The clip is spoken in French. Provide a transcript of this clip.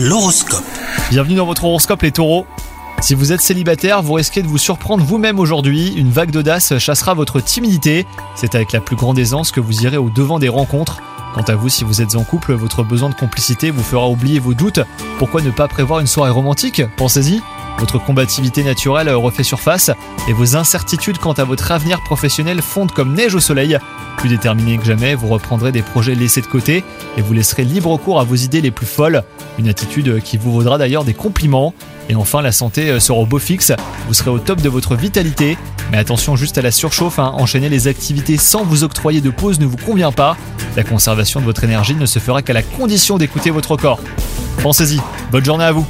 L'horoscope. Bienvenue dans votre horoscope les taureaux. Si vous êtes célibataire, vous risquez de vous surprendre vous-même aujourd'hui. Une vague d'audace chassera votre timidité. C'est avec la plus grande aisance que vous irez au devant des rencontres. Quant à vous, si vous êtes en couple, votre besoin de complicité vous fera oublier vos doutes. Pourquoi ne pas prévoir une soirée romantique? Pensez-y. Votre combativité naturelle refait surface et vos incertitudes quant à votre avenir professionnel fondent comme neige au soleil. Plus déterminé que jamais, vous reprendrez des projets laissés de côté et vous laisserez libre cours à vos idées les plus folles. Une attitude qui vous vaudra d'ailleurs des compliments. Et enfin, la santé sera au beau fixe. Vous serez au top de votre vitalité. Mais attention juste à la surchauffe. hein. Enchaîner les activités sans vous octroyer de pause ne vous convient pas. La conservation de votre énergie ne se fera qu'à la condition d'écouter votre corps. Pensez-y. Bonne journée à vous.